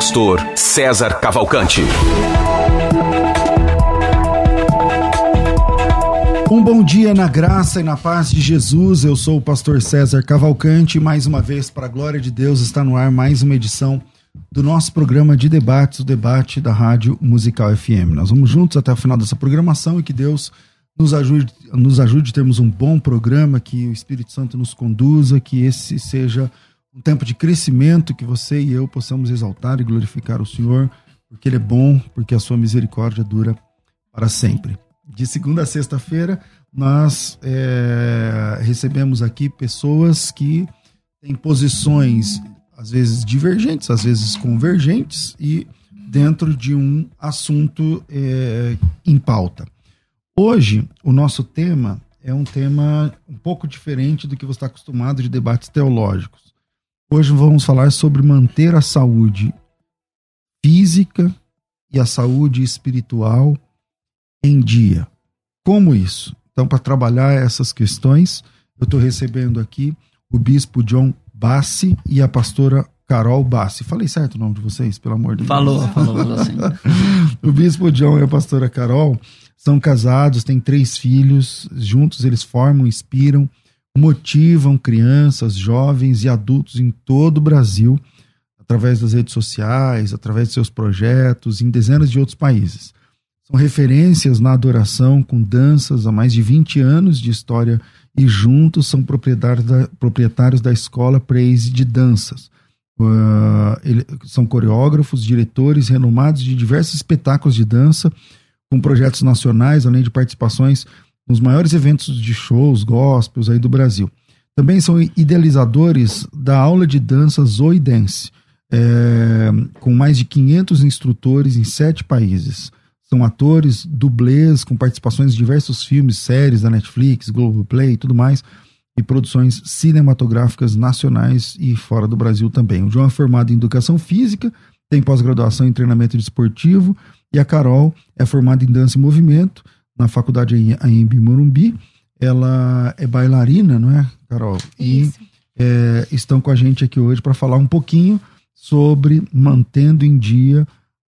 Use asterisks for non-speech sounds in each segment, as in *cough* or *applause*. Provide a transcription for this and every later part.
O pastor César Cavalcante. Um bom dia na graça e na paz de Jesus. Eu sou o pastor César Cavalcante. Mais uma vez, para a glória de Deus, está no ar mais uma edição do nosso programa de debates, o debate da Rádio Musical FM. Nós vamos juntos até o final dessa programação e que Deus nos ajude, nos ajude a termos um bom programa, que o Espírito Santo nos conduza, que esse seja um tempo de crescimento, que você e eu possamos exaltar e glorificar o Senhor, porque Ele é bom, porque a sua misericórdia dura para sempre de segunda a sexta-feira, nós é, recebemos aqui pessoas que têm posições, às vezes divergentes, às vezes convergentes, e dentro de um assunto é, em pauta. Hoje, o nosso tema é um tema um pouco diferente do que você está acostumado de debates teológicos. Hoje vamos falar sobre manter a saúde física e a saúde espiritual em dia. Como isso? Então, para trabalhar essas questões, eu estou recebendo aqui o bispo John Bassi e a pastora Carol Bassi. Falei certo o nome de vocês, pelo amor de falou, Deus? Falou, falou assim. *laughs* o bispo John e a pastora Carol são casados, têm três filhos, juntos eles formam, inspiram, motivam crianças, jovens e adultos em todo o Brasil, através das redes sociais, através de seus projetos, em dezenas de outros países. São referências na adoração com danças há mais de 20 anos de história e juntos são proprietários da, proprietários da escola Praise de danças. Uh, ele, são coreógrafos, diretores renomados de diversos espetáculos de dança, com projetos nacionais, além de participações nos maiores eventos de shows, gospels aí do Brasil. Também são idealizadores da aula de dança Zoe Dance, é, com mais de 500 instrutores em sete países. São atores, dublês, com participações em diversos filmes, séries da Netflix, Globoplay e tudo mais, e produções cinematográficas nacionais e fora do Brasil também. O João é formado em Educação Física, tem pós-graduação em Treinamento Desportivo, e a Carol é formada em Dança e Movimento, na faculdade AMB Morumbi. Ela é bailarina, não é, Carol? Isso. E é, estão com a gente aqui hoje para falar um pouquinho sobre mantendo em dia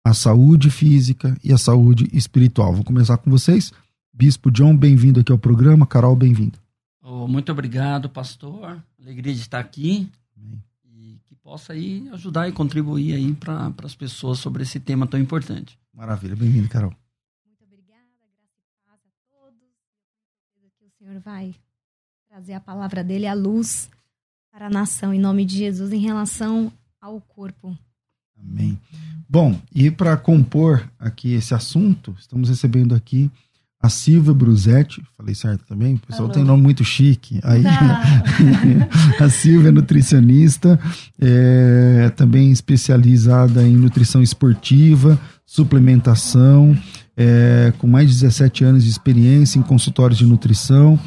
a saúde física e a saúde espiritual. Vou começar com vocês. Bispo John, bem-vindo aqui ao programa. Carol, bem-vinda. Oh, muito obrigado, pastor. Alegria de estar aqui. Amém. E que possa aí ajudar e contribuir aí para as pessoas sobre esse tema tão importante. Maravilha, bem-vindo, Carol. Muito obrigada, graça e paz a todos. Que o Senhor vai trazer a palavra dele à luz para a nação, em nome de Jesus, em relação ao corpo. Amém. Bom, e para compor aqui esse assunto, estamos recebendo aqui a Silvia Brusetti, falei certo também? O pessoal Alô. tem nome muito chique. Aí, *laughs* a Silvia é nutricionista, é, também especializada em nutrição esportiva, suplementação, é, com mais de 17 anos de experiência em consultórios de nutrição,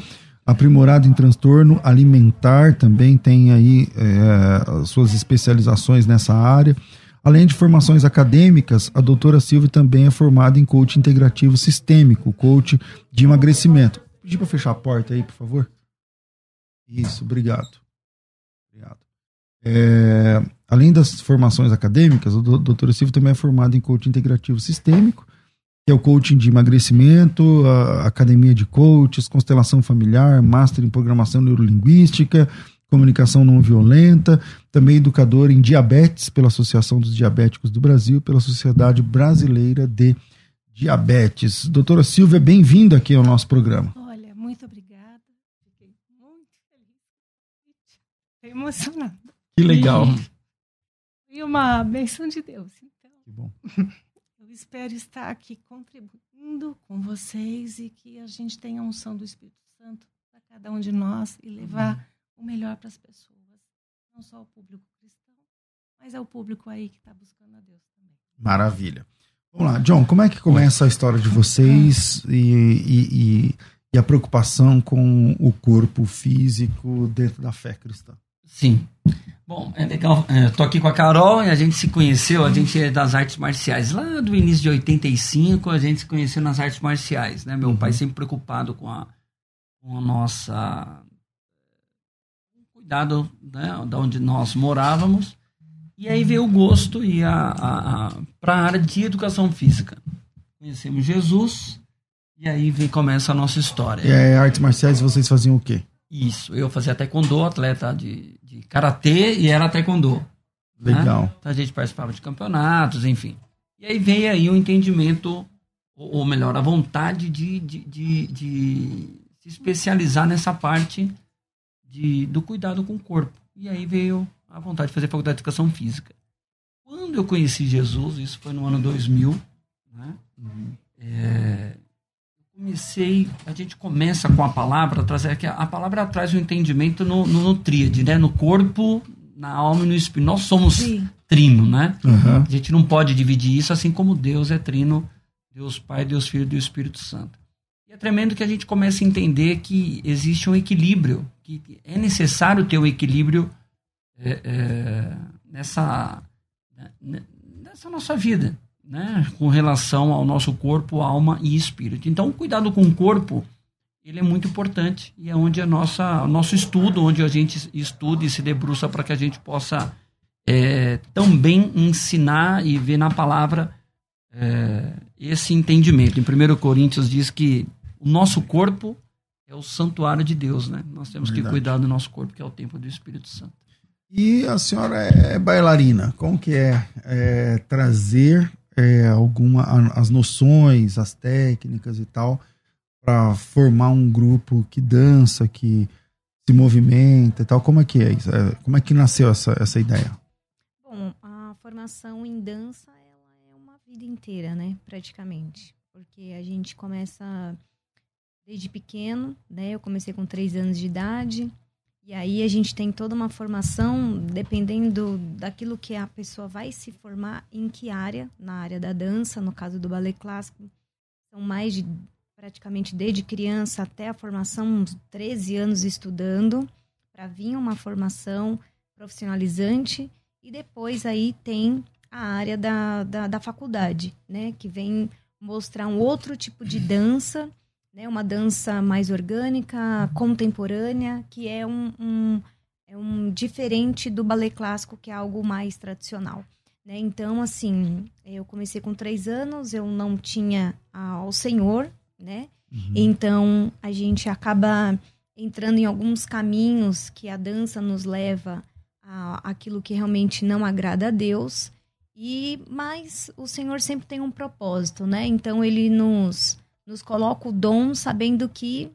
aprimorado em transtorno alimentar, também tem aí é, suas especializações nessa área. Além de formações acadêmicas, a doutora Silvia também é formada em coach integrativo sistêmico, coach de emagrecimento. Pedi para fechar a porta aí, por favor. Isso, obrigado. Obrigado. É, além das formações acadêmicas, a doutora Silvia também é formada em coach integrativo sistêmico, que é o coaching de emagrecimento, a academia de coaches, constelação familiar, master em programação neurolinguística, comunicação não violenta, também educador em diabetes pela Associação dos Diabéticos do Brasil, pela Sociedade Brasileira de Diabetes. Doutora Silvia, bem-vinda aqui ao nosso programa. Olha, muito obrigada. Fiquei muito feliz. Fiquei emocionada. Que legal. E uma benção de Deus. Então, que bom. *laughs* Eu espero estar aqui contribuindo com vocês e que a gente tenha a unção do Espírito Santo para cada um de nós e levar o melhor para as pessoas, não só o público cristão, mas é o público aí que está buscando a Deus também. Maravilha. Vamos lá, John, como é que começa a história de vocês e, e, e, e a preocupação com o corpo físico dentro da fé cristã? Sim. Bom, é legal. É, tô aqui com a Carol e a gente se conheceu, a gente é das artes marciais. Lá do início de 85, a gente se conheceu nas artes marciais, né? Meu pai sempre preocupado com a, com a nossa cuidado, né, da onde nós morávamos. E aí veio o gosto e a, a, a para a área de educação física. Conhecemos Jesus e aí vem, começa a nossa história. E aí, artes marciais, vocês faziam o quê? Isso, eu fazia taekwondo, atleta de, de karatê e era taekwondo. Legal. Né? Então a gente participava de campeonatos, enfim. E aí veio aí o entendimento, ou, ou melhor, a vontade de, de, de, de, se especializar nessa parte de, do cuidado com o corpo. E aí veio a vontade de fazer faculdade de educação física. Quando eu conheci Jesus, isso foi no ano 2000, né? Uhum. É, comecei, a gente começa com a palavra, trazer aqui, a palavra traz o um entendimento no, no, no tríade, né? No corpo, na alma e no espírito. Nós somos Sim. trino, né? Uhum. A gente não pode dividir isso, assim como Deus é trino, Deus Pai, Deus Filho e Deus Espírito Santo. E é tremendo que a gente comece a entender que existe um equilíbrio, que é necessário ter um equilíbrio é, é, nessa, né, nessa nossa vida, né? com relação ao nosso corpo, alma e espírito. Então, o cuidado com o corpo ele é muito importante e é onde a nossa nosso estudo, onde a gente estuda e se debruça para que a gente possa é, também ensinar e ver na palavra é, esse entendimento. Em 1 Coríntios diz que o nosso corpo é o santuário de Deus, né? Nós temos Verdade. que cuidar do nosso corpo, que é o templo do Espírito Santo. E a senhora é bailarina. Como que é, é trazer é, alguma as noções, as técnicas e tal para formar um grupo que dança, que se movimenta e tal? Como é que é isso? É, como é que nasceu essa, essa ideia? Bom, a formação em dança ela é uma vida inteira, né? Praticamente, porque a gente começa desde pequeno, né? Eu comecei com três anos de idade e aí a gente tem toda uma formação, dependendo daquilo que a pessoa vai se formar, em que área, na área da dança, no caso do ballet clássico, são mais de praticamente desde criança até a formação, uns 13 anos estudando, para vir uma formação profissionalizante, e depois aí tem a área da, da, da faculdade, né, que vem mostrar um outro tipo de dança né, uma dança mais orgânica, contemporânea, que é um, um, é um diferente do ballet clássico, que é algo mais tradicional. Né? Então, assim, eu comecei com três anos, eu não tinha ao Senhor, né? Uhum. Então, a gente acaba entrando em alguns caminhos que a dança nos leva a aquilo que realmente não agrada a Deus. E mas o Senhor sempre tem um propósito, né? Então ele nos nos coloca o dom sabendo que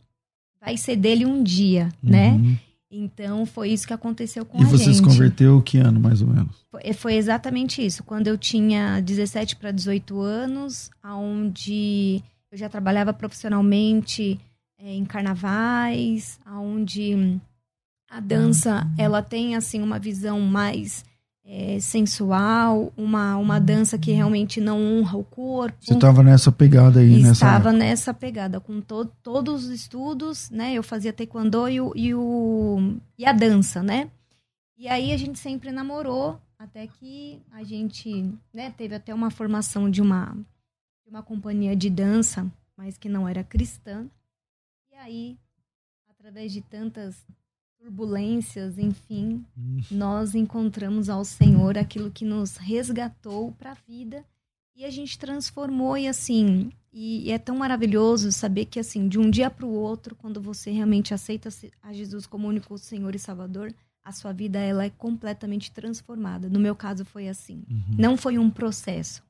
vai ser dele um dia, né? uhum. né? Então foi isso que aconteceu com e a gente. E você se converteu que ano, mais ou menos? Foi, foi exatamente isso. Quando eu tinha 17 para 18 anos, aonde eu já trabalhava profissionalmente é, em carnavais, aonde a dança ela tem assim uma visão mais é, sensual, uma, uma dança que realmente não honra o corpo. Você estava nessa pegada aí, nessa Estava nessa pegada, com to, todos os estudos, né? Eu fazia taekwondo e, o, e, o, e a dança, né? E aí a gente sempre namorou, até que a gente né, teve até uma formação de uma, de uma companhia de dança, mas que não era cristã. E aí, através de tantas turbulências, enfim, nós encontramos ao Senhor aquilo que nos resgatou para a vida e a gente transformou e assim, e, e, é tão maravilhoso saber que assim, de um dia para o outro, quando você realmente aceita a Jesus como único Senhor e Salvador, a sua vida ela é completamente transformada. No meu caso foi assim. Uhum. Não foi um processo.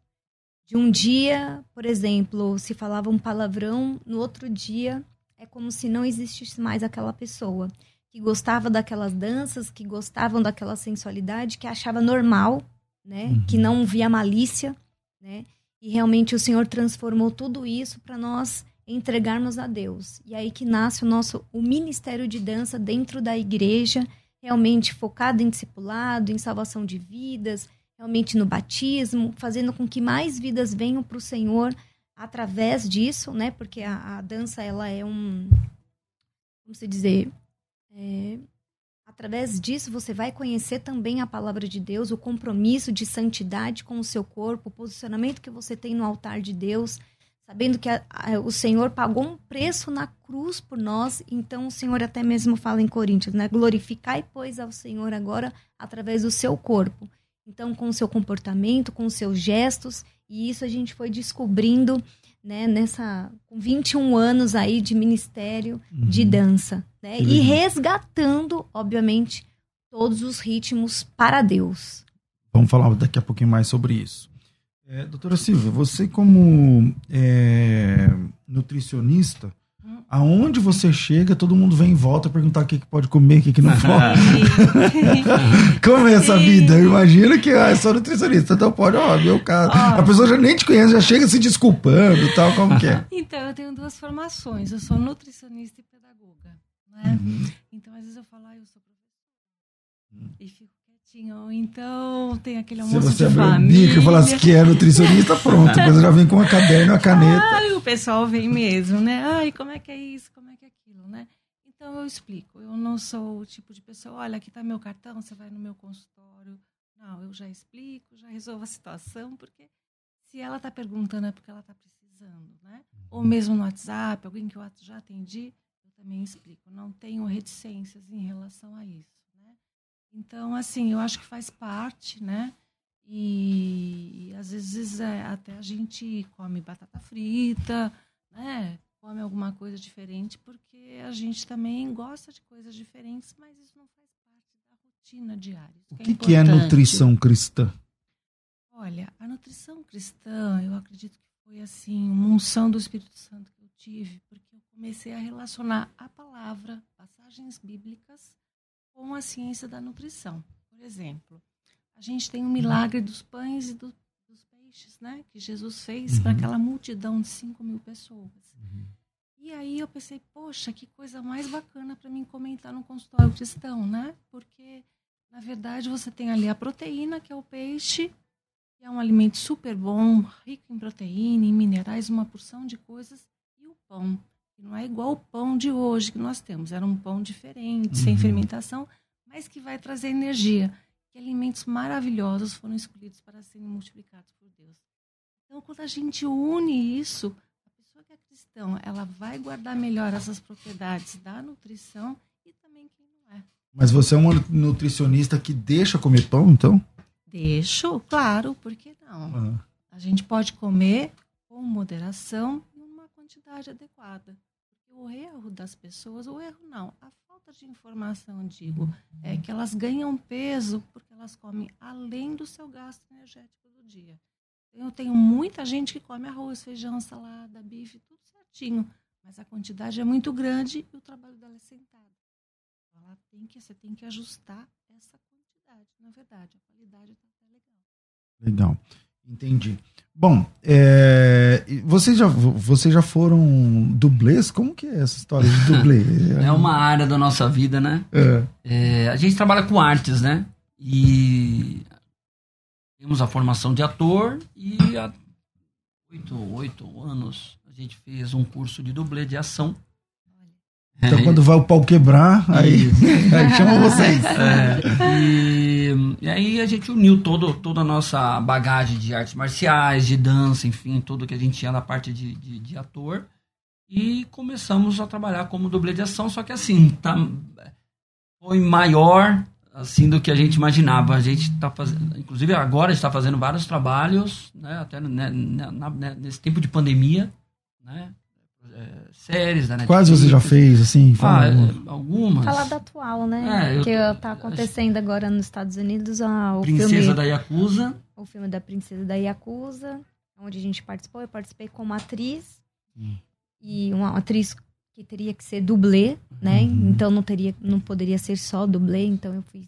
De um dia, por exemplo, se falava um palavrão, no outro dia é como se não existisse mais aquela pessoa que gostava daquelas danças, que gostavam daquela sensualidade, que achava normal, né? Uhum. Que não via malícia, né? E realmente o Senhor transformou tudo isso para nós entregarmos a Deus. E aí que nasce o nosso o ministério de dança dentro da igreja, realmente focado em discipulado, em salvação de vidas, realmente no batismo, fazendo com que mais vidas venham para o Senhor através disso, né? Porque a, a, dança ela é um, como se dizer, é, através disso você vai conhecer também a palavra de Deus, o compromisso de santidade com o seu corpo, o posicionamento que você tem no altar de Deus, sabendo que a, a, o Senhor pagou um preço na cruz por nós. Então o Senhor até mesmo fala em Coríntios, né? Glorificai pois ao Senhor agora através do seu corpo. Então, com o seu comportamento, com os seus gestos, e isso a gente foi descobrindo, né, nessa com 21 anos aí de ministério uhum. de dança, né? E resgatando, obviamente, todos os ritmos para Deus. Vamos falar daqui a pouquinho mais sobre isso. É, doutora Silvia, você como é, nutricionista, aonde você chega, todo mundo vem em volta perguntar o que, que pode comer, o que, que não *laughs* pode. Como é essa vida? Eu imagino que ah, eu sou nutricionista, então pode, ó, meu caso. A pessoa já nem te conhece, já chega se desculpando e tal, como que é? *laughs* Então, eu tenho duas formações. Eu sou nutricionista e pedagoga. Né? Uhum. Então, às vezes eu falo, ah, eu sou professora. Uhum. E fico quietinho. Então, tem aquele almoço de família. Se você falasse que é nutricionista, pronto. Depois já vem com a caderno, a caneta. Ah, o pessoal vem mesmo, né? Ai, como é que é isso? Como é que é aquilo, né? Então, eu explico. Eu não sou o tipo de pessoa, olha, aqui está meu cartão, você vai no meu consultório. Não, eu já explico, já resolvo a situação, porque se ela está perguntando é porque ela está precisando, né? Ou mesmo no WhatsApp, alguém que eu já atendi, também explico. Não tenho reticências em relação a isso. Então, assim, eu acho que faz parte, né? E, e às vezes é, até a gente come batata frita, né? Come alguma coisa diferente, porque a gente também gosta de coisas diferentes, mas isso não faz parte da rotina diária. O que, é, que é nutrição cristã? Olha, a nutrição cristã, eu acredito que foi assim, uma unção do Espírito Santo que eu tive, porque comecei a relacionar a palavra, passagens bíblicas, com a ciência da nutrição. Por exemplo, a gente tem o milagre dos pães e do, dos peixes, né? Que Jesus fez uhum. para aquela multidão de 5 mil pessoas. Uhum. E aí eu pensei, poxa, que coisa mais bacana para mim comentar no consultório cristão, né? Porque, na verdade, você tem ali a proteína, que é o peixe, que é um alimento super bom, rico em proteína, em minerais, uma porção de coisas, e o pão, não é igual o pão de hoje que nós temos. Era um pão diferente, uhum. sem fermentação, mas que vai trazer energia. Que alimentos maravilhosos foram escolhidos para serem multiplicados por Deus. Então, quando a gente une isso, a pessoa que é cristã, ela vai guardar melhor essas propriedades da nutrição e também quem não é. Mas você é uma nutricionista que deixa comer pão, então? Deixo, claro, por que não? Uhum. A gente pode comer com moderação quantidade adequada o erro das pessoas, o erro não, a falta de informação, digo, é que elas ganham peso porque elas comem além do seu gasto energético do dia. Eu tenho muita gente que come arroz, feijão, salada, bife, tudo certinho, mas a quantidade é muito grande e o trabalho dela é sentado. Ela tem que, você tem que ajustar essa quantidade. Na verdade, a qualidade está legal. Legal. Entendi. Bom, é, vocês, já, vocês já foram dublês? Como que é essa história de dublê? *laughs* é uma área da nossa vida, né? É. É, a gente trabalha com artes, né? E temos a formação de ator e há oito, oito anos a gente fez um curso de dublê de ação então, é, quando vai o pau quebrar, aí, *laughs* aí chama vocês. É, e, e, aí a gente uniu todo, toda a nossa bagagem de artes marciais, de dança, enfim, tudo que a gente tinha na parte de, de, de ator. E começamos a trabalhar como dublê de ação, só que assim, tá, foi maior assim do que a gente imaginava. A gente está fazendo, inclusive agora está fazendo vários trabalhos, né, até né, na, né, nesse tempo de pandemia, né, é, séries da Netflix. Quais você já fez, assim? Ah, é, algumas. Falar da atual, né? É, que eu, tá acontecendo agora nos Estados Unidos ah, o Princesa filme, da Yakuza. O filme da Princesa da Yakuza, onde a gente participou. Eu participei como atriz. Hum. E uma atriz que teria que ser dublê, né? Uhum. Então não teria, não poderia ser só dublê. Então eu fiz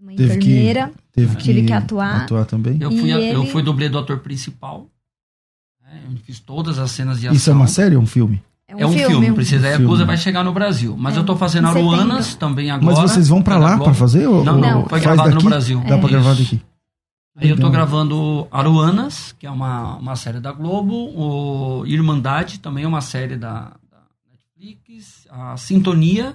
uma teve enfermeira. Que, teve tive que, que atuar. atuar também. Eu fui, ele... eu fui dublê do ator principal. Né? Eu fiz todas as cenas de ação. Isso é uma série ou um filme? É um, filme, precisa. A Yakuza vai chegar no Brasil. Mas É, eu tô fazendo em setembro. Aruanas também agora. Mas vocês vão pra da lá pra fazer? ou- Não, não, foi gravado no daqui? Brasil. Dá pra É. gravar daqui. Aí eu tô Legal. gravando Aruanas, que é uma, uma série da Globo, o Irmandade, também é uma série da, da Netflix, a Sintonia.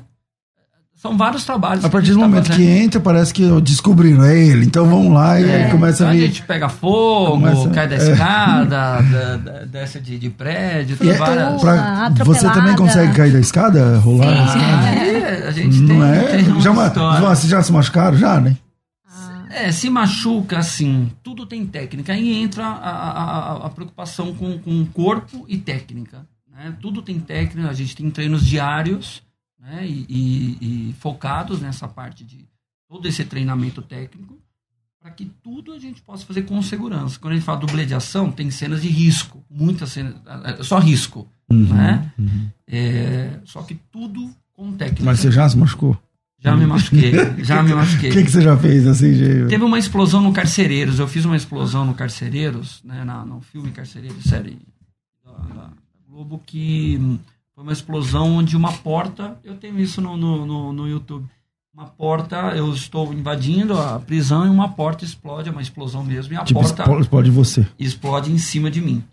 São vários trabalhos. A que partir do tá momento que fazendo. entra, parece que descobriram, é ele. Então vamos lá e É, começa a a ver. gente pega fogo, Começa- cai da é. escada, da- da- desce de, de prédio, tem E é- várias. pra- atropelada. você também consegue cair da escada? Rolar da escada? É, a gente tem, Não é? tem Já, história. Vocês já se machucaram? Já, né? Ah, É, se machuca, assim, tudo tem técnica. Aí entra a, a, a- a preocupação com, com o corpo e técnica. Né? Tudo tem técnica, a gente tem treinos diários né? e, e- e focados nessa parte de todo esse treinamento técnico para que tudo a gente possa fazer com segurança. Quando a gente fala dublê de ação, tem cenas de risco, muitas cenas, só risco. Né? uhum. É, só que tudo com técnica. Mas você já se machucou? Já me machuquei, já me *laughs* O machuquei. que, que você já fez assim, de... Teve uma explosão no Carcereiros. Eu fiz uma explosão no Carcereiros, né, na, no filme Carcereiros, série da, da Globo, que foi uma explosão onde uma porta. Eu tenho isso no, no, no, no YouTube. Uma porta, eu estou invadindo a prisão e uma porta explode, é uma explosão mesmo, e a Tipo, porta explode, você. explode em cima de mim.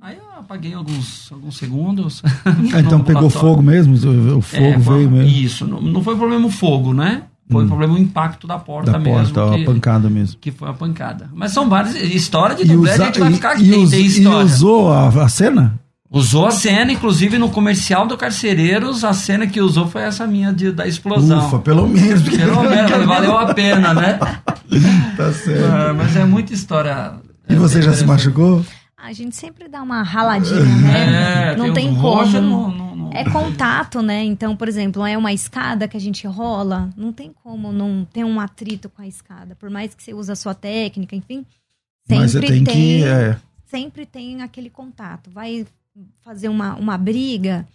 Aí eu apaguei alguns, alguns segundos. *laughs* Ah, então pegou fogo mesmo? O, fogo É, foi- veio mesmo? Isso, não, não foi problema o fogo, né? Foi Hum. problema o impacto da porta Da mesmo. porta, que- a pancada mesmo. que foi a pancada. Mas são várias. História de dublê, a gente vai ficar aqui. e us- e usou a, a cena? Usou a cena, inclusive no comercial do Carcereiros, a cena que usou foi essa minha de, da explosão. Ufa, pelo menos. *laughs* *laughs* Pelo menos, valeu a pena, né? tá certo. Ah, mas é muita história. E você já se machucou? a gente sempre dá uma raladinha, né? É, não tem, um como. não- não- não- É contato, né? Então, por exemplo, é uma escada que a gente rola, não tem como não ter um atrito com a escada. Por mais que você use a sua técnica, enfim, sempre Mas você tem, que. É, sempre tem aquele contato. Vai fazer uma, uma briga,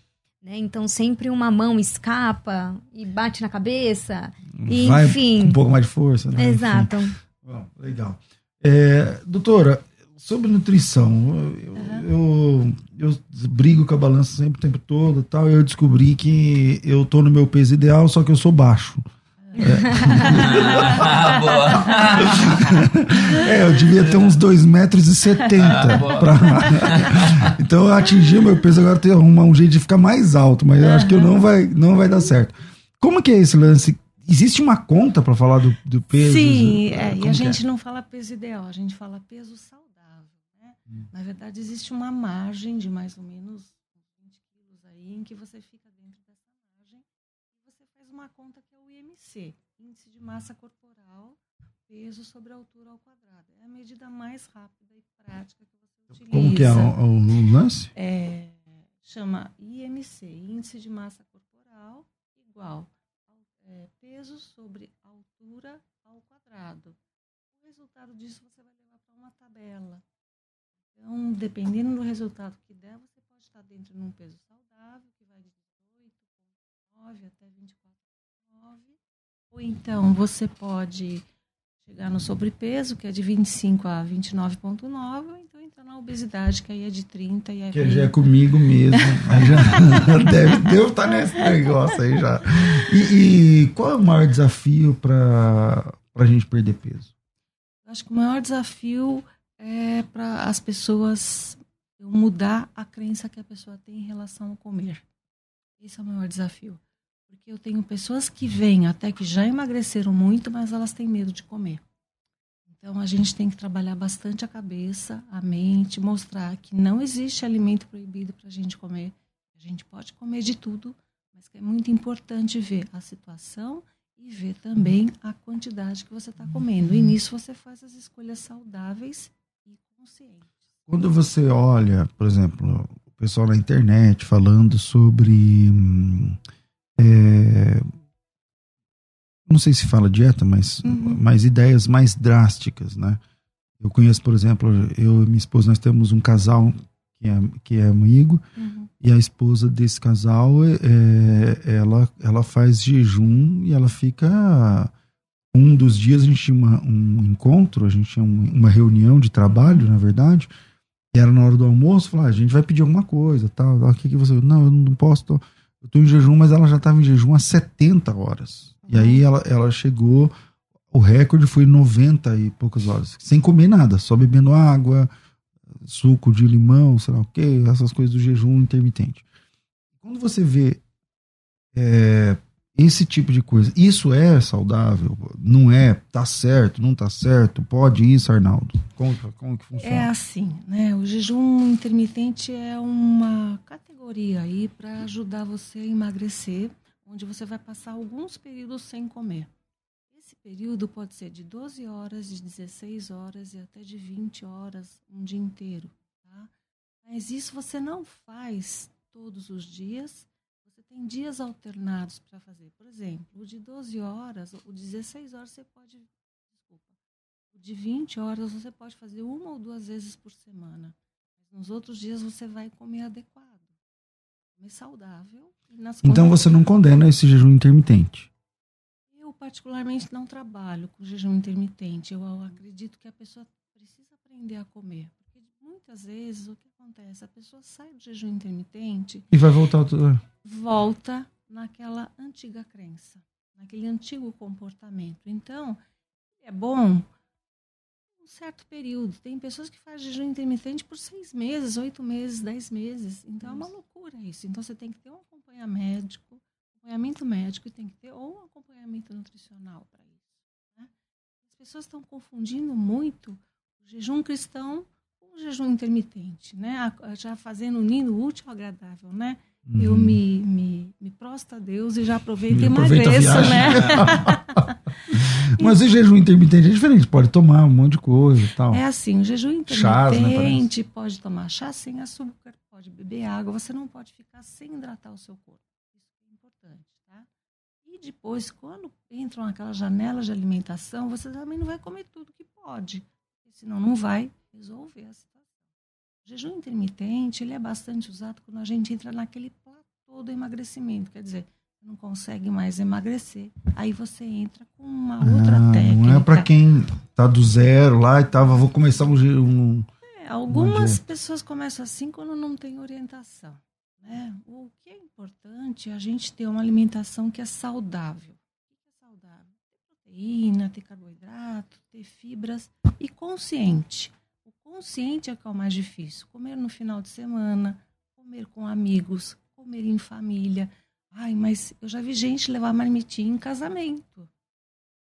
né? Então sempre uma mão escapa e bate na cabeça. E, vai enfim. com um pouco mais de força. Né? Exato. Enfim. Bom, legal. É, doutora, sobre nutrição, eu, eu, eu brigo com a balança sempre o tempo todo tal. E eu descobri que eu tô no meu peso ideal, só que eu sou baixo. *laughs* *laughs* Ah, boa. É, eu devia ter uns 2,70 metros e setenta boa. pra... *laughs* Então eu atingi o meu peso, agora tem que arrumar um jeito de ficar mais alto, mas eu acho que eu não vai, não vai dar certo. Como que é esse lance? Existe uma conta para falar do, do peso? Sim, é, e a que gente não fala peso ideal, a gente fala peso saudável. Né? Hum. Na verdade, existe uma margem de mais ou menos uns 20 quilos aí, em que você fica dentro dessa margem e você faz uma conta que é IMC, Índice de Massa Corporal, peso sobre a altura ao quadrado. É a medida mais rápida e prática que você utiliza. Como que é o, o- o lance? É, chama IMC, Índice de Massa Corporal, igual é, peso sobre altura ao quadrado. O resultado disso você vai levar para uma tabela. Então, dependendo do resultado que der, você pode estar dentro de um peso saudável, que vai de 18,9 até 24,9. Ou então você pode chegar no sobrepeso, que é de 25 a 29,9, ou então entrar na obesidade, que aí é de 30 e aí Que já é comigo mesmo. *laughs* Já *laughs* deve, devo estar nesse negócio aí já. E, e qual é o maior desafio para a gente perder peso? Acho que o maior desafio é para as pessoas mudar a crença que a pessoa tem em relação ao comer. Esse é o maior desafio. Porque eu tenho pessoas que vêm até que já emagreceram muito, mas elas têm medo de comer. Então a gente tem que trabalhar bastante a cabeça, a mente, mostrar que não existe alimento proibido para a gente comer. A gente pode comer de tudo, mas que é muito importante ver a situação e ver também a quantidade que você está comendo. E nisso você faz as escolhas saudáveis e conscientes. Quando você olha, por exemplo, o pessoal na internet falando sobre. hum, é, não sei se fala dieta, mas, Uhum. mas ideias mais drásticas, né? Eu conheço, por exemplo, eu e minha esposa, nós temos um casal que é, que é amigo, e a esposa desse casal, é, ela, ela faz jejum e ela fica. Um dos dias a gente tinha uma- um encontro, a gente tinha um- uma reunião de trabalho, na verdade, E era na hora do almoço, falou, ah, a gente vai pedir alguma coisa, tal. O que, que você. Não, eu não posso. Eu tô em jejum, mas ela já estava em jejum há 70 horas. E aí ela, ela chegou. O recorde foi 90 e poucas horas. Sem comer nada, só bebendo água, suco de limão, sei lá o quê, essas coisas do jejum intermitente. Quando você vê é, esse tipo de coisa, isso é saudável? Não é? Tá certo? Não tá certo? Pode isso, Arnaldo? Como, como que funciona? É assim, né? O jejum intermitente é uma categoria aí para ajudar você a emagrecer, onde você vai passar alguns períodos sem comer. Esse período pode ser de 12 horas, de 16 horas e até de 20 horas, um dia inteiro. Tá? Mas isso você não faz todos os dias. Tem dias alternados para fazer. Por exemplo, o de 12 horas, o de 16 horas você pode. Desculpa. O de 20 horas você pode fazer uma ou duas vezes por semana. Mas nos outros dias você vai comer adequado. Comer saudável. então você não condena esse jejum intermitente? Eu, particularmente, não trabalho com jejum intermitente. Eu acredito que a pessoa precisa aprender a comer muitas vezes o que acontece? A pessoa sai do jejum intermitente e vai voltar tudo. Volta naquela antiga crença, naquele antigo comportamento. Então, é bom um certo período. Tem pessoas que fazem jejum intermitente por seis meses, oito meses, dez meses. Então é uma loucura isso. Então você tem que ter um acompanhamento médico, acompanhamento médico e tem que ter ou um acompanhamento nutricional para isso. Né? As pessoas estão confundindo muito o jejum cristão um jejum intermitente, né? Já fazendo unindo o útil ao agradável, né? Uhum. Eu me, me, me prosto a Deus e já aproveito e emagreço, né? *laughs* Mas o jejum intermitente é diferente, pode tomar um monte de coisa e tal. É assim, o jejum intermitente Chás, né, pode tomar chá sem açúcar, pode beber água, você não pode ficar sem hidratar o seu corpo. Isso é importante, tá? E depois, quando entram aquela janela de alimentação, você também não vai comer tudo que pode, senão não vai resolver a situação. O jejum intermitente ele é bastante usado quando a gente entra naquele platô do emagrecimento, quer dizer, não consegue mais emagrecer. Aí você entra com uma outra ah, técnica. Não é para quem tá do zero lá e tava, vou começar um, um é, algumas pessoas começam assim quando não tem orientação. Né? O que é importante é a gente ter uma alimentação que é saudável. O que é saudável? Ter proteína, ter carboidrato, ter fibras e consciente consciente é que é o mais difícil. Comer no final de semana, comer com amigos, comer em família. Ai, mas eu já vi gente levar marmitinha em casamento.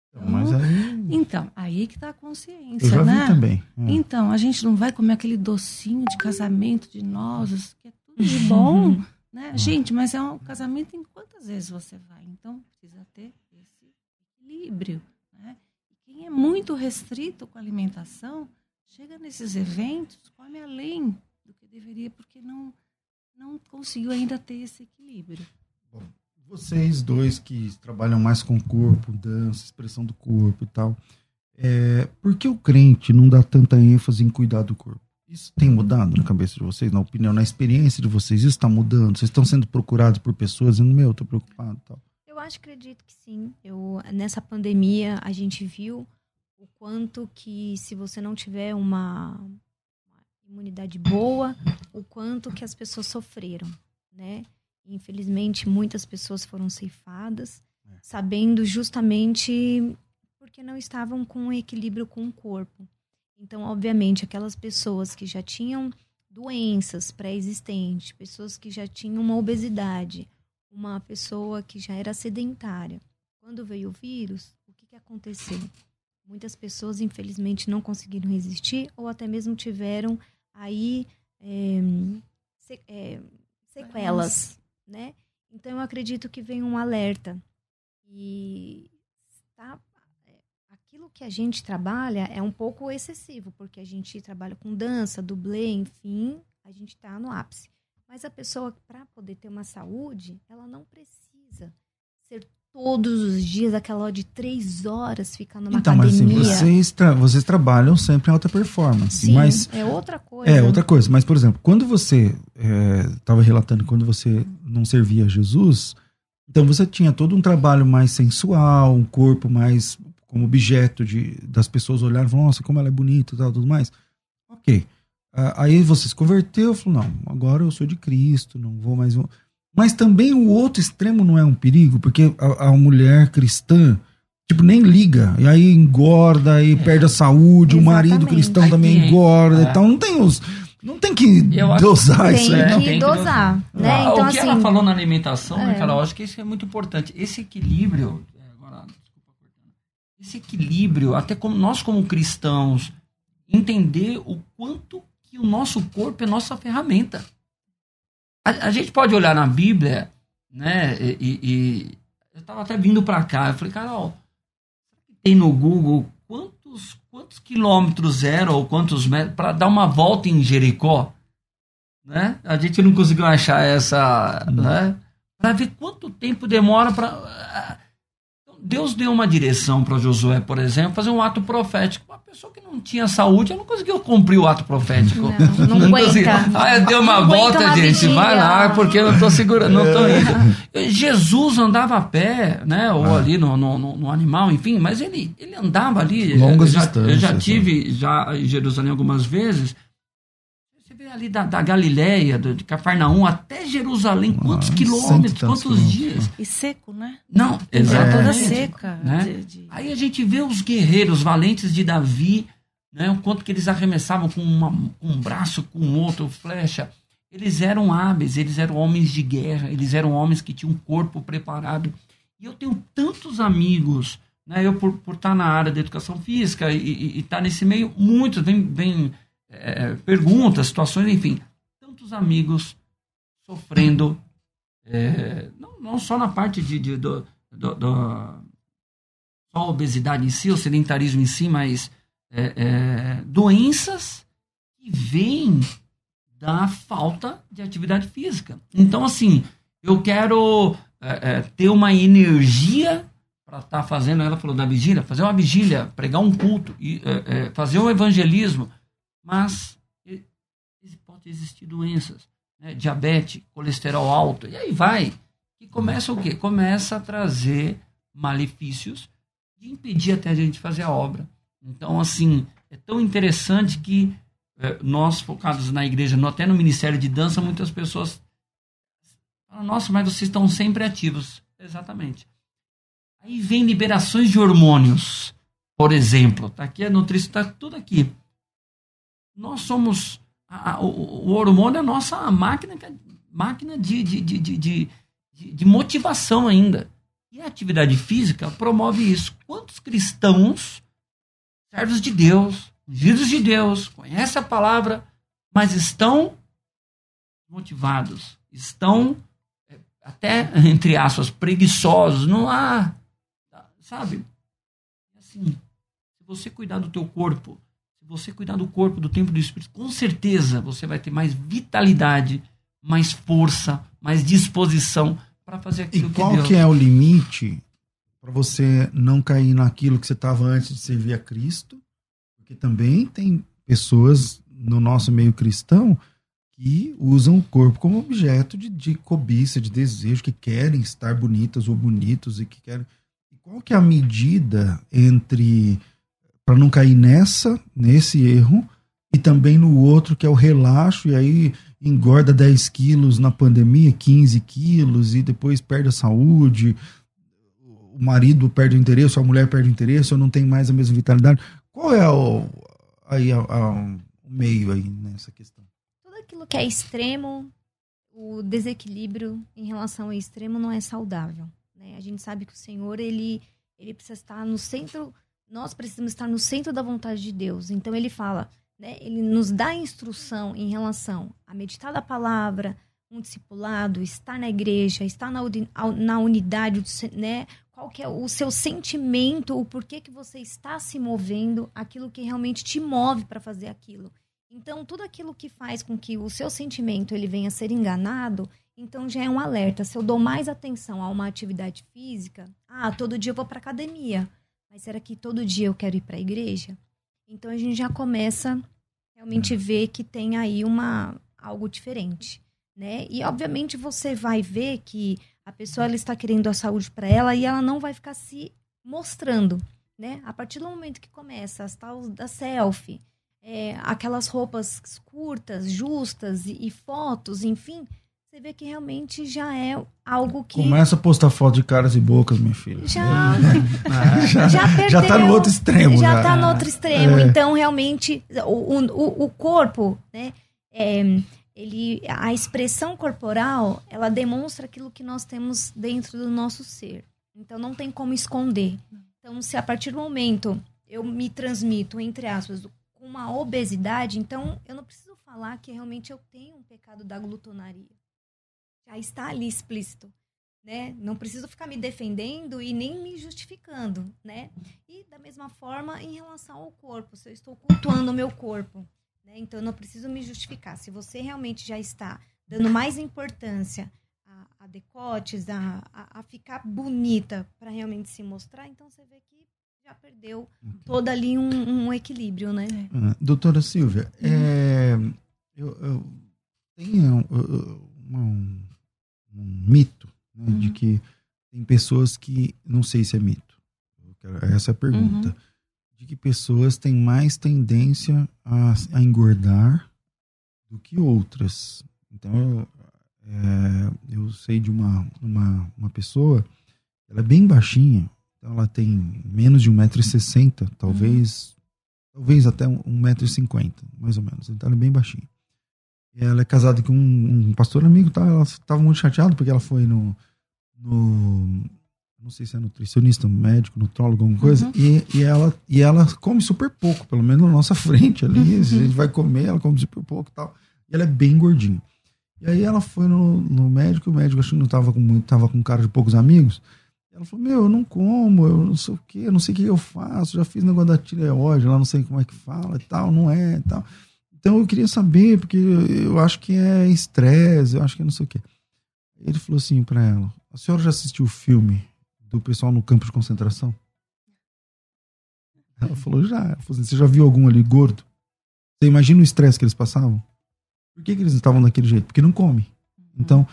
Então, mas aí... Então, aí que está a consciência, eu já né? Vi também. É. Então, a gente não vai comer aquele docinho de casamento de nozes, que é tudo de bom, né? Gente, mas é um casamento em quantas vezes você vai? Então, precisa ter esse equilíbrio, né? Quem é muito restrito com a alimentação, chega nesses eventos, come além do que deveria, porque não, não conseguiu ainda ter esse equilíbrio. Bom, vocês dois que trabalham mais com o corpo, dança, expressão do corpo e tal, é, por que o crente não dá tanta ênfase em cuidar do corpo? Isso tem mudado na cabeça de vocês, na opinião, na experiência de vocês? Isso está mudando? Vocês estão sendo procurados por pessoas dizendo, meu, estou preocupado tal? Eu acho, acredito que sim. Eu, nessa pandemia, a gente viu o quanto que se você não tiver uma, uma imunidade boa, o quanto que as pessoas sofreram, né? Infelizmente, muitas pessoas foram ceifadas, é. sabendo justamente porque não estavam com um equilíbrio com o corpo. Então, obviamente, aquelas pessoas que já tinham doenças pré-existentes, pessoas que já tinham uma obesidade, uma pessoa que já era sedentária, quando veio o vírus, o que, que aconteceu? Muitas pessoas, infelizmente, não conseguiram resistir ou até mesmo tiveram aí é, se, é, sequelas, né? Então, eu acredito que vem um alerta. E tá, aquilo que a gente trabalha é um pouco excessivo, porque a gente trabalha com dança, dublê, enfim, a gente está no ápice. Mas a pessoa, para poder ter uma saúde, ela não precisa ser todos os dias, aquela de três horas ficar numa então, academia. Mas, assim, vocês, tra vocês trabalham sempre em alta performance. Sim, mas, é outra coisa. É outra coisa. Mas, por exemplo, quando você estava é, relatando quando você não servia a Jesus, então você tinha todo um trabalho mais sensual, um corpo mais como objeto de, das pessoas olharem e falar, nossa, como ela é bonita e tal, tudo mais. Ok. Aí você se converteu, falou, não, agora eu sou de Cristo, não vou mais. Mas também o outro extremo não é um perigo, porque a, a mulher cristã, tipo, nem liga. E aí engorda, aí perde a saúde, o marido Exatamente. cristão Aí também tem- engorda. é. Então não tem os. Não tem que dosar isso aí, é, que tem que dosar, né? Ah, Então, o que assim, ela falou na alimentação, né, É. cara, eu acho que isso é muito importante. Esse equilíbrio, é, agora, desculpa, cortando. esse equilíbrio, até como nós como cristãos, entender o quanto que o nosso corpo é nossa ferramenta. A, a gente pode olhar na Bíblia, né, e, e- e- eu estava até vindo para cá, eu falei, Carol, tem no Google quantos, quantos quilômetros eram ou quantos metros para dar uma volta em Jericó? Né? A gente não conseguiu achar essa, né? Para ver quanto tempo demora para Deus deu uma direção para Josué, por exemplo, fazer um ato profético. Uma pessoa que não tinha saúde, ela não conseguiu cumprir o ato profético. Não, não consegui. aguenta. Ah, deu uma Não volta, uma gente. vigília. Vai lá, porque eu não tô segurando, não tô É. indo. Jesus andava a pé, né? Ou ali no, no, no- no animal, enfim, mas ele, ele andava ali. Longas eu já, Eu já distâncias, tive já em Jerusalém algumas vezes. Ali da, da Galileia, do- de Cafarnaum até Jerusalém, quantos Ah, e quilômetros, quantos quilômetros. dias? E seco, né? Não, Toda exatamente. seca. né? de- de- Aí a gente vê os guerreiros valentes de Davi, né, o quanto que eles arremessavam com, uma- um braço, com o outro, flecha. Eles eram hábeis, eles eram homens de guerra, eles eram homens que tinham um corpo preparado. E eu tenho tantos amigos, né, eu por, por estar na área da educação física e estar nesse meio, muitos, vem, vem é, perguntas, situações, enfim, tantos amigos sofrendo, é, não, não só na parte de, de- do, do- do- só a obesidade em si, o sedentarismo em si, mas é, é, doenças que vêm da falta de atividade física. Então, assim, eu quero é, é, ter uma energia para estar fazendo, ela falou da vigília, fazer uma vigília, pregar um culto, e, fazer um evangelismo, mas pode existir doenças, né? diabetes, colesterol alto, e aí vai. E começa o quê? Começa a trazer malefícios de impedir até a gente fazer a obra. Então, assim, é tão interessante que eh, nós, focados na igreja, até no Ministério de Dança, muitas pessoas falam, nossa, mas vocês estão sempre ativos. Exatamente. Aí vem liberações de hormônios, por exemplo. Tá aqui a nutrição, está tudo aqui. Nós somos. a- a- o, o hormônio é a nossa máquina, é- máquina de, de, de, de, de, motivação ainda. E a atividade física promove isso. Quantos cristãos, servos de Deus, ungidos de Deus, conhecem a palavra, mas estão motivados, estão eh, até, entre aspas, preguiçosos, não há, sabe? Assim, se você cuidar do teu corpo, você cuidar do corpo, do tempo do Espírito, com certeza você vai ter mais vitalidade, mais força, mais disposição para fazer E aquilo qual que Deus... que é o limite para você não cair naquilo que você estava antes de servir a Cristo? Porque também tem pessoas no nosso meio cristão que usam o corpo como objeto de, de cobiça, de desejo, que querem estar bonitas ou bonitos e que querem. E qual que é a medida entre para não cair nessa, nesse erro, e também no outro que é o relaxo, e aí engorda 10 quilos na pandemia, 15 quilos, e depois perde a saúde, o marido perde o interesse, a mulher perde o interesse, ou não tem mais a mesma vitalidade. Qual é o, aí, a- a- o meio aí nessa questão? Tudo aquilo que é extremo, o desequilíbrio em relação ao extremo não é saudável. né? A gente sabe que o Senhor, ele, ele precisa estar no centro, nós precisamos estar no centro da vontade de Deus. Então ele fala, né? ele nos dá instrução em relação a meditar da palavra, um discipulado, estar na igreja, estar na, na unidade, né? Qual que é o seu sentimento, o porquê que você está se movendo, aquilo que realmente te move para fazer aquilo. Então, tudo aquilo que faz com que o seu sentimento ele venha a ser enganado, então já é um alerta. Se eu dou mais atenção a uma atividade física, ah, todo dia eu vou para academia, mas será que todo dia eu quero ir para a igreja? Então a gente já começa realmente ver que tem aí uma algo diferente, né? E obviamente você vai ver que a pessoa ela está querendo a saúde para ela e ela não vai ficar se mostrando, né? A partir do momento que começa as tal da selfie, é, aquelas roupas curtas, justas e, e fotos, enfim, você vê que realmente já é algo que. Começa a postar foto de caras e bocas, minha filha. Já, *laughs* já, já, perdeu, já tá no outro extremo. Já, já. tá no outro extremo. É. Então, realmente, o, o, o corpo, né? É, ele, a expressão corporal, ela demonstra aquilo que nós temos dentro do nosso ser. Então, não tem como esconder. Então, se a partir do momento eu me transmito, entre aspas, com uma obesidade, então eu não preciso falar que realmente eu tenho um pecado da glutonaria já está ali explícito. Né? Não preciso ficar me defendendo e nem me justificando, né? E da mesma forma em relação ao corpo, se eu estou cultuando o meu corpo, né? Então eu não preciso me justificar. Se você realmente já está dando mais importância a, a decotes, a, a, a, ficar bonita para realmente se mostrar, então você vê que já perdeu todo ali um, um equilíbrio, né? Uh, doutora Silvia, uhum. é, eu, eu tenho um, um mito né, uhum. de que tem pessoas que não sei se é mito. Essa é a pergunta. Uhum. De que pessoas têm mais tendência a, a engordar do que outras. Então, eu, é, eu sei de uma, uma, uma pessoa, ela é bem baixinha, então ela tem menos de 1,60m, talvez, uhum. talvez até 1,50m, mais ou menos. Então ela é bem baixinha. Ela é casada com um, um pastor amigo, tá? Ela estava muito chateada porque ela foi no, no não sei se é nutricionista, médico, nutrólogo, alguma coisa, uhum. e, e, ela, e ela come super pouco, pelo menos na nossa *laughs* frente ali. Uhum. A gente vai comer, ela come super pouco e tal. E ela é bem gordinha. E aí ela foi no, no médico, o médico acho que não tava com muito, tava com cara de poucos amigos. Ela falou, meu, eu não como, eu não sei o que, eu não sei o que eu faço, já fiz negócio da tireoide, lá não sei como é que fala e tal, não é e tal. Então eu queria saber, porque eu acho que é estresse, eu acho que é não sei o quê. Ele falou assim para ela: A senhora já assistiu o filme do pessoal no campo de concentração? Ela falou: Já. Ela falou assim, Você já viu algum ali gordo? Você imagina o estresse que eles passavam? Por que, que eles estavam daquele jeito? Porque não come. Então,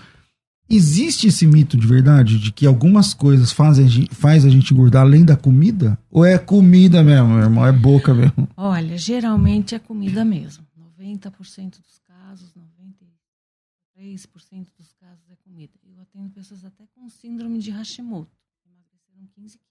existe esse mito de verdade de que algumas coisas fazem faz a gente engordar além da comida? Ou é comida mesmo, meu irmão? É boca mesmo? Olha, geralmente é comida mesmo. 90% dos casos, 93% dos casos é comida. Eu atendo pessoas até com síndrome de Hashimoto, que emagreceram 15 quilos.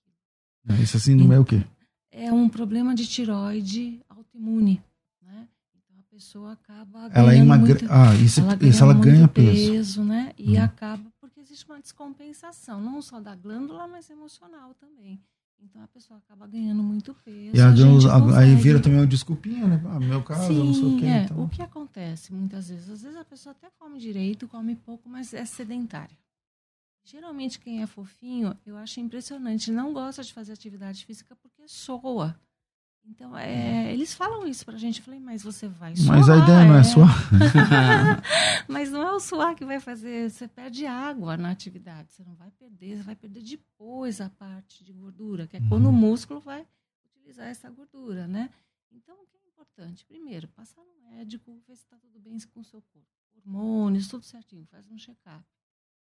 Ah, essa síndrome é o quê? É um problema de tiroide autoimune, né? Então a pessoa acaba ela ganhando emagre... muito, ah, isso, ela isso ela ganha peso. peso, né? E hum. acaba porque existe uma descompensação, não só da glândula, mas emocional também. Então a pessoa acaba ganhando muito peso. E a, a, aí vira também uma desculpinha, né? Ah, meu caso, Sim, eu não sei o quê. É. Então. O que acontece muitas vezes? Às vezes a pessoa até come direito, come pouco, mas é sedentária. Geralmente quem é fofinho, eu acho impressionante, não gosta de fazer atividade física porque soa. Então, é, eles falam isso pra gente. Eu falei, mas você vai suar. Mas a ideia não é, é suar. *laughs* mas não é o suar que vai fazer. Você perde água na atividade. Você não vai perder, você vai perder depois a parte de gordura, que é quando o uhum. músculo vai utilizar essa gordura, né? Então, o que é importante? Primeiro, passar no médico, ver se está tudo bem com o seu corpo. Hormônios, tudo certinho, faz um check-up.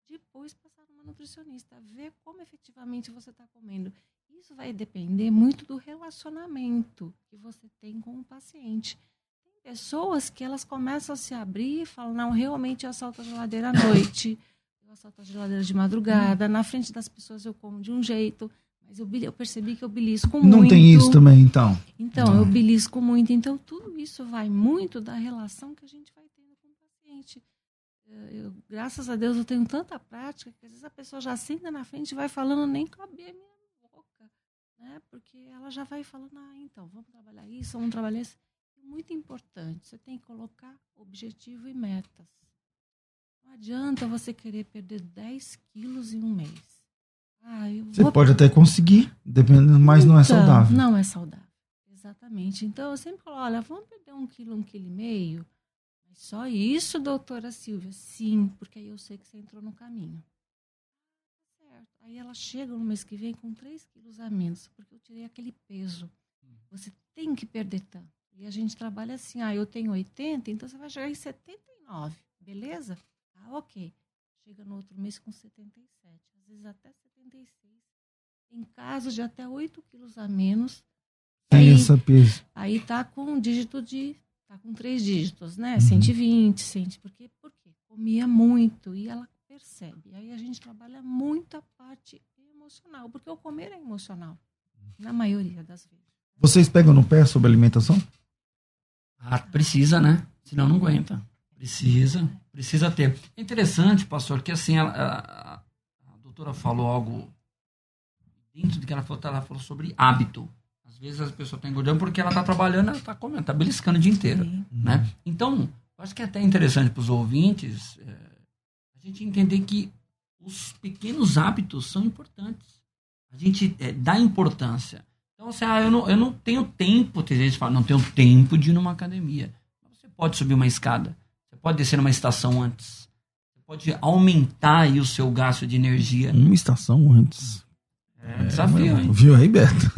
Depois, passar numa nutricionista, ver como efetivamente você está comendo. Isso vai depender muito do relacionamento que você tem com o paciente. Tem pessoas que elas começam a se abrir e falam, não, realmente eu assalto a geladeira à noite, eu assalto a geladeira de madrugada, na frente das pessoas eu como de um jeito, mas eu, eu percebi que eu belisco muito. Não tem isso também, então? Então, eu belisco muito. Então, tudo isso vai muito da relação que a gente vai tendo com o paciente. Eu, graças a Deus eu tenho tanta prática que às vezes a pessoa já senta na frente e vai falando, nem cabe a minha né? Porque ela já vai falando, ah, então, vamos trabalhar isso, vamos trabalhar isso. É muito importante, você tem que colocar objetivo e metas. Não adianta você querer perder 10 quilos em um mês. Ah, você vou... pode até conseguir, dependendo, mas então, não é então, saudável. Não é saudável, exatamente. Então, eu sempre falo, olha, vamos perder um quilo, um quilo e meio. Só isso, doutora Silvia? Sim, porque aí eu sei que você entrou no caminho. Aí ela chega no mês que vem com 3 quilos a menos, porque eu tirei aquele peso. Você tem que perder tanto. E a gente trabalha assim, ah, eu tenho 80, então você vai chegar em 79, beleza? Ah, ok. Chega no outro mês com 77, às vezes até 76. Em casos de até 8 quilos a menos, Tem Aí- essa peso. Aí tá com um dígito de. tá com três dígitos, né? Uhum. 120, 100. Porque, por quê? Comia muito e ela percebe. Aí a gente trabalha muito a parte emocional, porque o comer é emocional, na maioria das vezes. Vocês pegam no pé sobre alimentação? Ah, precisa, né? Senão não aguenta. Precisa, precisa ter. É interessante, pastor, que assim, a, a- a doutora falou algo dentro do que ela falou, ela falou sobre hábito. Às vezes a pessoa está engordando porque ela está trabalhando, ela está comendo, está beliscando o dia inteiro. Sim. Né? Então, eu acho que é até interessante para os ouvintes é, a gente entender que os pequenos hábitos são importantes. A gente é, dá importância. Então, assim, ah, eu, não, eu não tenho tempo, tem gente que fala, não tenho tempo de ir numa academia. Você pode subir uma escada, você pode descer numa estação antes, você pode aumentar aí o seu gasto de energia. Uma estação antes. É um desafio, hein? Viu aí, Beto?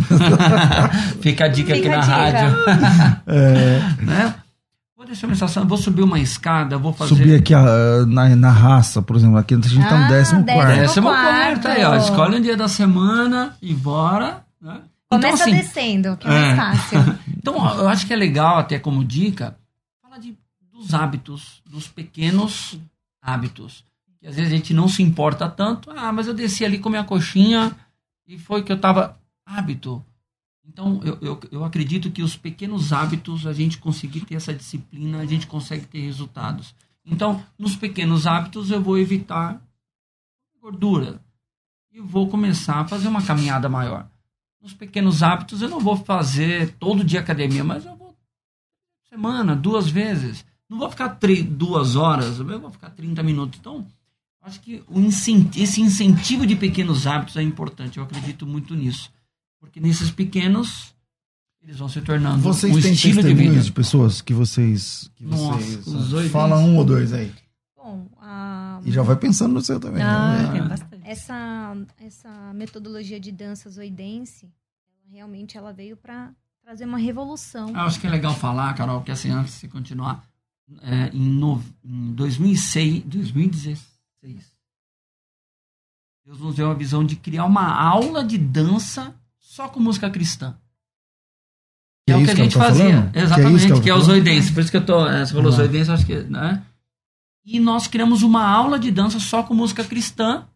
*laughs* Fica a dica aqui Fica na a dica. rádio. *laughs* É, né? Vou descer uma estação, vou subir uma escada, vou fazer. subir aqui ah, na, na raça, por exemplo. Aqui a gente tá no Ah, décimo décimo quarto. Décimo quarto. aí, ó. Escolhe um dia da semana e bora. Né? Começa então, assim, descendo, que é, É. mais fácil. *laughs* então, ó, eu acho que é legal, até como dica, falar de, dos hábitos, dos pequenos hábitos. Que às vezes a gente não se importa tanto. Ah, mas eu desci ali com minha coxinha e foi que eu tava. Hábito. Então, eu, eu, eu acredito que os pequenos hábitos, a gente conseguir ter essa disciplina, a gente consegue ter resultados. Então, nos pequenos hábitos, eu vou evitar gordura e vou começar a fazer uma caminhada maior. Nos pequenos hábitos, eu não vou fazer todo dia academia, mas eu vou semana, duas vezes. Não vou ficar duas horas, eu vou ficar 30 minutos. Então, acho que o incen- esse incentivo de pequenos hábitos é importante. Eu acredito muito nisso. Porque nesses pequenos, eles vão se tornando Vocês um têm estilo de vida. de pessoas que vocês. Que Nossa, vocês os oito Fala um ou dois aí. Bom, a, E já vai pensando no seu também. Ah, né? tem bastante. essa, essa metodologia de dança zoidense, realmente ela veio para trazer uma revolução. Eu acho que é legal falar, Carol, que assim, antes de continuar, é, em, no, em 2006, 2016, Deus nos deu a visão de criar uma aula de dança só com música cristã. Que é, é o que a gente fazia. falando? É Exatamente, que ela que é o falando? zoidense. Por isso que eu tô. é, Você falou zoidense, acho que. Né? E nós criamos uma aula de dança só com música cristã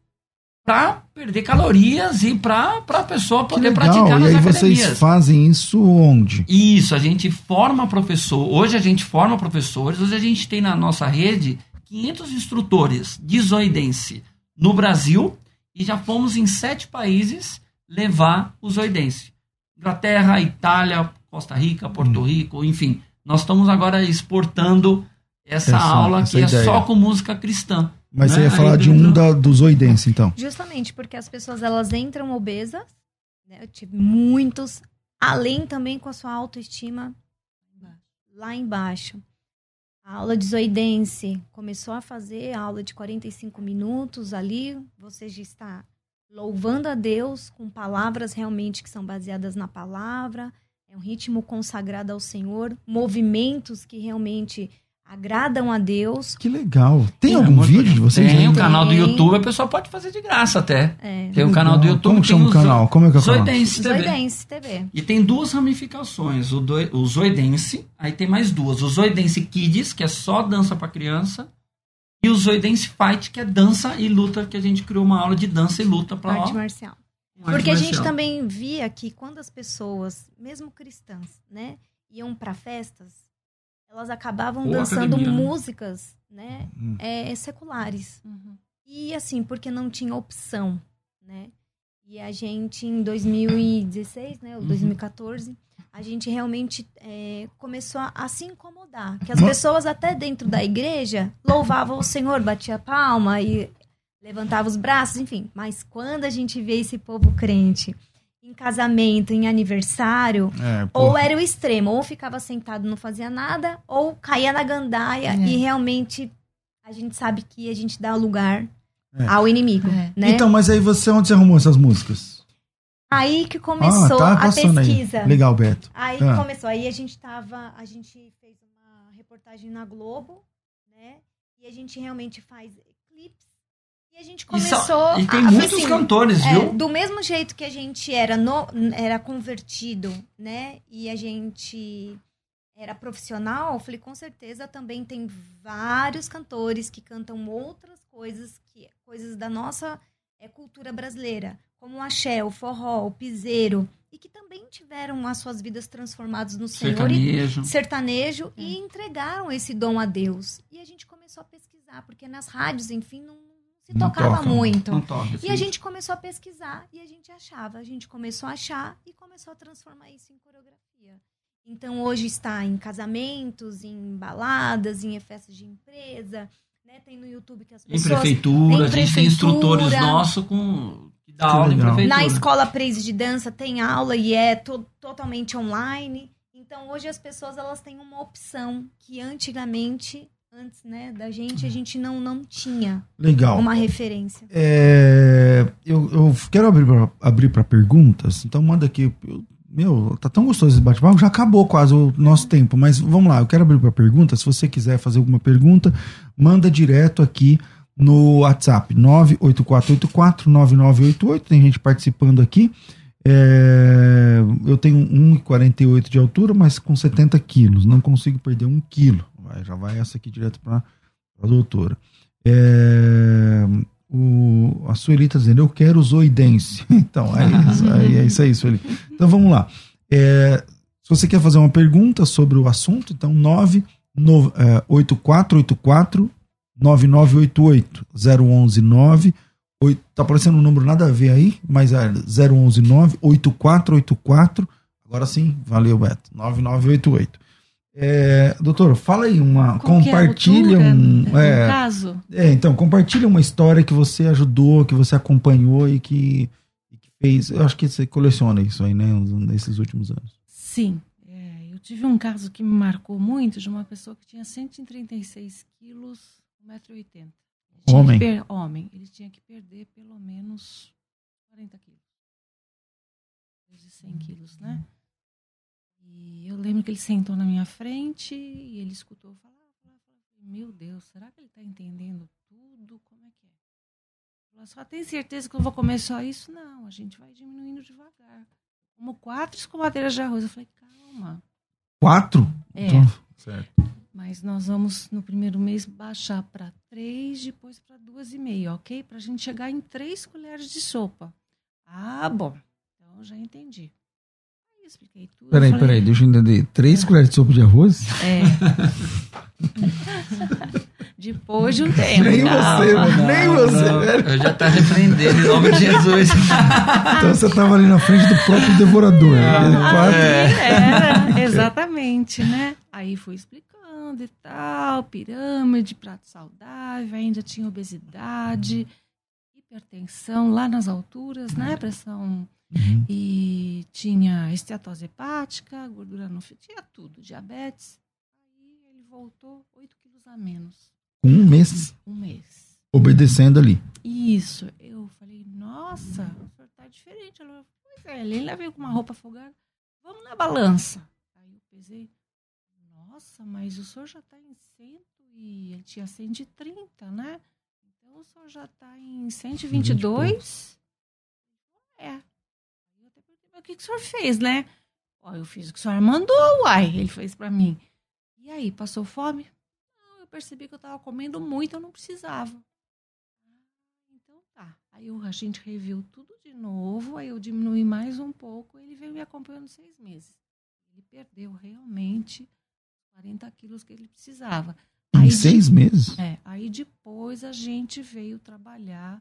para perder calorias e para a pessoa poder praticar E nas aí academias. vocês fazem isso onde? Isso, a gente forma professor. Hoje a gente forma professores. Hoje a gente tem na nossa rede 500 instrutores de zoidense no Brasil e já fomos em sete países levar o zoidense. Inglaterra, Itália, Costa Rica, Porto Hum. Rico, enfim. Nós estamos agora exportando essa, Essa- aula essa que é ideia. só com música cristã. Mas né? você ia Aí falar de um da, dos oidense, então. Justamente porque as pessoas elas entram obesas, né? Eu tive muitos, além também com a sua autoestima lá embaixo. A aula de zoidense começou a fazer a aula de 45 minutos ali, você já está louvando a Deus com palavras realmente que são baseadas na palavra, é um ritmo consagrado ao Senhor, movimentos que realmente agradam a Deus. Que legal. Tem É algum vídeo de vocês? Tem aí? o canal do Tem. YouTube, a pessoa pode fazer de graça até. É, Tem um canal do. YouTube. Como tem chama o Zo- canal? Como é que é o canal? Zoidense TV. Zoidense TV. E tem duas ramificações, o, do, o Zoidense, aí tem mais duas. O Zoidense Kids, que é só dança para criança, e o Zoidense Fight, que é dança e luta, que a gente criou uma aula de dança e luta para Arte marcial. Porque a gente também via que quando as pessoas, mesmo cristãs, né, iam para festas, elas acabavam Ou dançando academia, né? músicas, né, Hum. é, seculares. Uhum. E assim, porque não tinha opção, né? E a gente, em 2016, né, ou Uhum. 2014, a gente realmente é, começou a, a se incomodar. Que as pessoas até dentro da igreja louvavam o Senhor, batia palma e levantava os braços, enfim. Mas quando a gente vê esse povo crente em casamento, em aniversário, É, ou era o extremo, ou ficava sentado não fazia nada, ou caía na gandaia É. e realmente a gente sabe que a gente dá lugar É. ao inimigo, É. né? Então, mas aí você, onde você arrumou essas músicas? aí que começou ah, tá a pesquisa. aí. Legal, Beto. Aí Ah. que começou, aí a gente tava, a gente fez uma reportagem na Globo, né? E a gente realmente faz clipes E a gente E, começou. só- e tem a- muitos assim, cantores, é, viu? do mesmo jeito que a gente era, no, era convertido, né? E a gente era profissional, eu falei, com certeza também tem vários cantores que cantam outras coisas, coisas da nossa é, cultura brasileira, como o axé, o forró, o piseiro, e que também tiveram as suas vidas transformadas no Senhor e Sertanejo. sertanejo e entregaram esse dom a Deus. E a gente começou a pesquisar, porque nas rádios, enfim, não, se Não tocava tocam. muito. Não toca, E a gente começou a pesquisar e a gente achava, a gente começou a achar e começou a transformar isso em coreografia. Então hoje está em casamentos, em baladas, em festas de empresa, né? Tem no YouTube que as Em pessoas prefeitura, em a gente tem instrutores prefeitura. nossos com que dá aula em legal. prefeitura. na escola Praise de dança tem aula e é to- totalmente online. Então hoje as pessoas elas têm uma opção que antigamente, antes, né, da gente, a gente não não tinha Legal. uma referência. É, eu, eu quero abrir pra, abrir para perguntas, então manda aqui. eu- meu, tá tão gostoso esse bate-papo, já acabou quase o nosso tempo, mas vamos lá, eu quero abrir para perguntas. Se você quiser fazer alguma pergunta, manda direto aqui no WhatsApp 984849988. Tem gente participando aqui. É, eu tenho 1,48 de altura, mas com 70 quilos. Não consigo perder um quilo. Vai, já vai essa aqui direto para a doutora. É, o, a Sueli tá dizendo, eu quero zoidense. *laughs* Então, é isso, *laughs* aí, é isso aí, Sueli. Então vamos lá. É, se você quer fazer uma pergunta sobre o assunto, então 98484 9988 0119 oito- tá aparecendo um número nada a ver aí, mas é 0119 8484 agora sim, valeu Beto, 9988 é, doutor, fala aí uma, Qual é compartilha altura um, é, caso? é, então, compartilha uma história que você ajudou, que você acompanhou e que, que fez. Eu acho que você coleciona isso aí, né? Nesses últimos anos. Sim. É, eu tive um caso que me marcou muito de uma pessoa que tinha 136 quilos, 1,80m. Ele tinha Homem. per- Homem. Ele tinha que perder pelo menos 40 quilos. De 100 quilos, né? E eu lembro que ele sentou na minha frente e ele escutou eu falar, falar, falar. Meu Deus, será que ele está entendendo tudo? Como é que é? Falou, só tem certeza que eu vou comer só isso? Não, a gente vai diminuindo devagar. Como quatro escomadeiras de arroz. Eu falei, calma. Quatro? É, Então, certo. mas nós vamos no primeiro mês baixar para três, depois para duas e meia, ok? Para a gente chegar em três colheres de sopa. Ah, bom. Então já entendi. Expliquei tudo. Peraí, falei, peraí, deixa eu entender. Três colheres de sopa de arroz? É. *laughs* depois de um tempo. Nem calma. você, mano. Nem você, Não, velho. Eu já tá repreendendo em nome de Jesus. *laughs* Então você tava ali na frente do próprio devorador. Ah, Quatro. é. Era, *laughs* exatamente, né? Aí fui explicando e tal, pirâmide, prato saudável, ainda tinha obesidade, hipertensão lá nas alturas, né? Pressão Uhum. e tinha esteatose hepática, gordura no fio, tinha tudo, diabetes. Aí ele voltou 8 quilos a menos, Com um mês um mês. obedecendo ali. Isso, eu falei, nossa, o senhor tá diferente. Ela, pois é, ele ainda veio com uma roupa folgada. Vamos na balança. Aí eu pesei, nossa, mas o senhor já tá em 100 e ele tinha 130, né? O senhor já tá em 122? É. Eu até perguntei, mas o que, que o senhor fez, né? Ó, eu fiz o que o senhor mandou, uai. Ele fez pra mim. E aí, passou fome? Não, eu percebi que eu tava comendo muito, eu não precisava. Então tá. Aí a gente reviu tudo de novo, aí eu diminui mais um pouco, ele veio me acompanhando seis meses. Ele perdeu realmente 40 quilos que ele precisava. Em Aí de- seis meses? É, aí depois a gente veio trabalhar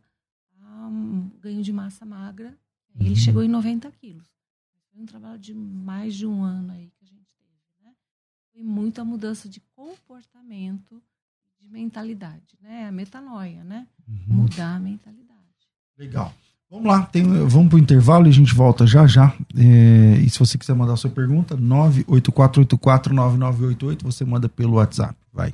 ah, um ganho de massa magra. Ele chegou em 90 quilos. Foi um trabalho de mais de um ano aí que a gente teve, né? Foi muita mudança de comportamento, de mentalidade, né? A metanoia, né? Uhum. Mudar a mentalidade. Legal. Vamos lá, tem, vamos pro intervalo e a gente volta já já. É, e se você quiser mandar sua pergunta, 984849988, você manda pelo WhatsApp. Vai.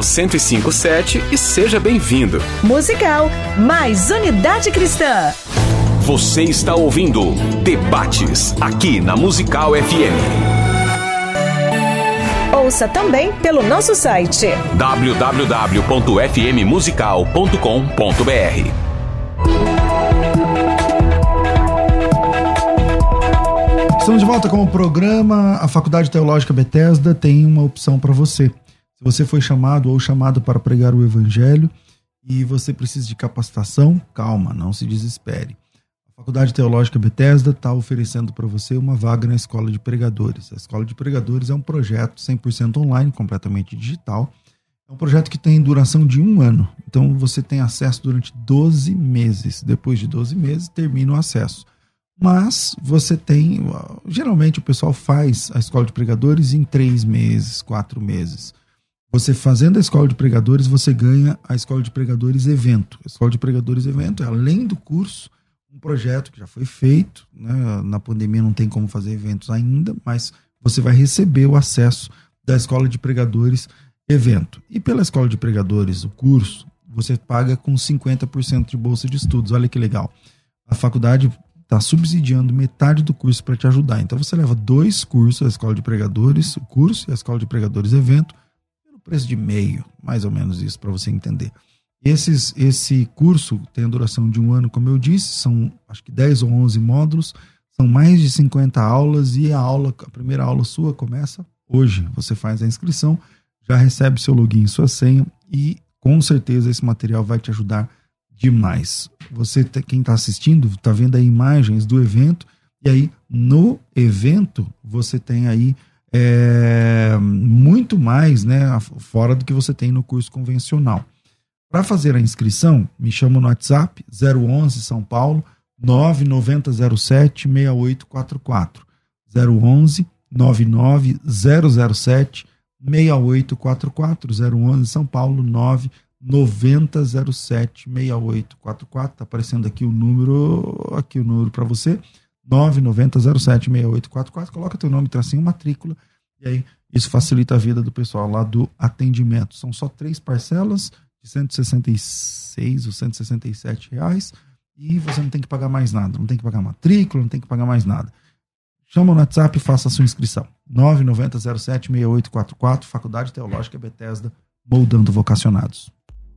1057 e seja bem-vindo. Musical, mais unidade cristã. Você está ouvindo Debates aqui na Musical FM. Ouça também pelo nosso site www.fmmusical.com.br. Estamos de volta com o programa. A Faculdade Teológica Bethesda tem uma opção para você. Se você foi chamado ou chamado para pregar o Evangelho e você precisa de capacitação, calma, não se desespere. A Faculdade Teológica Bethesda está oferecendo para você uma vaga na Escola de Pregadores. A Escola de Pregadores é um projeto 100% online, completamente digital. É um projeto que tem duração de um ano. Então você tem acesso durante 12 meses. Depois de 12 meses, termina o acesso. Mas você tem. Geralmente o pessoal faz a escola de pregadores em três meses, quatro meses. Você fazendo a escola de pregadores, você ganha a escola de pregadores evento. A escola de pregadores evento é, além do curso, um projeto que já foi feito. Né? Na pandemia não tem como fazer eventos ainda, mas você vai receber o acesso da escola de pregadores evento. E pela escola de pregadores, o curso, você paga com 50% de bolsa de estudos. Olha que legal. A faculdade está subsidiando metade do curso para te ajudar. Então você leva dois cursos, a escola de pregadores, o curso e a escola de pregadores evento, preço de meio, mais ou menos isso, para você entender. Esses, esse curso tem a duração de um ano, como eu disse, são acho que 10 ou 11 módulos, são mais de 50 aulas e a aula, a primeira aula sua começa hoje. Você faz a inscrição, já recebe seu login, sua senha e com certeza esse material vai te ajudar demais. Você, quem está assistindo, está vendo aí imagens do evento, e aí no evento você tem aí é, muito mais, né, fora do que você tem no curso convencional. Para fazer a inscrição, me chama no WhatsApp 011 São Paulo 9907 6844 011 99007 6844 011 São Paulo 9 90076844. Tá aparecendo aqui o número, aqui o número para você. 990076844. Coloca teu nome, tracinho, matrícula. E aí isso facilita a vida do pessoal lá do atendimento. São só três parcelas de 166 ou 167 reais e você não tem que pagar mais nada. Não tem que pagar matrícula, não tem que pagar mais nada. Chama no WhatsApp e faça a sua inscrição. 990076844, Faculdade Teológica Bethesda, moldando vocacionados.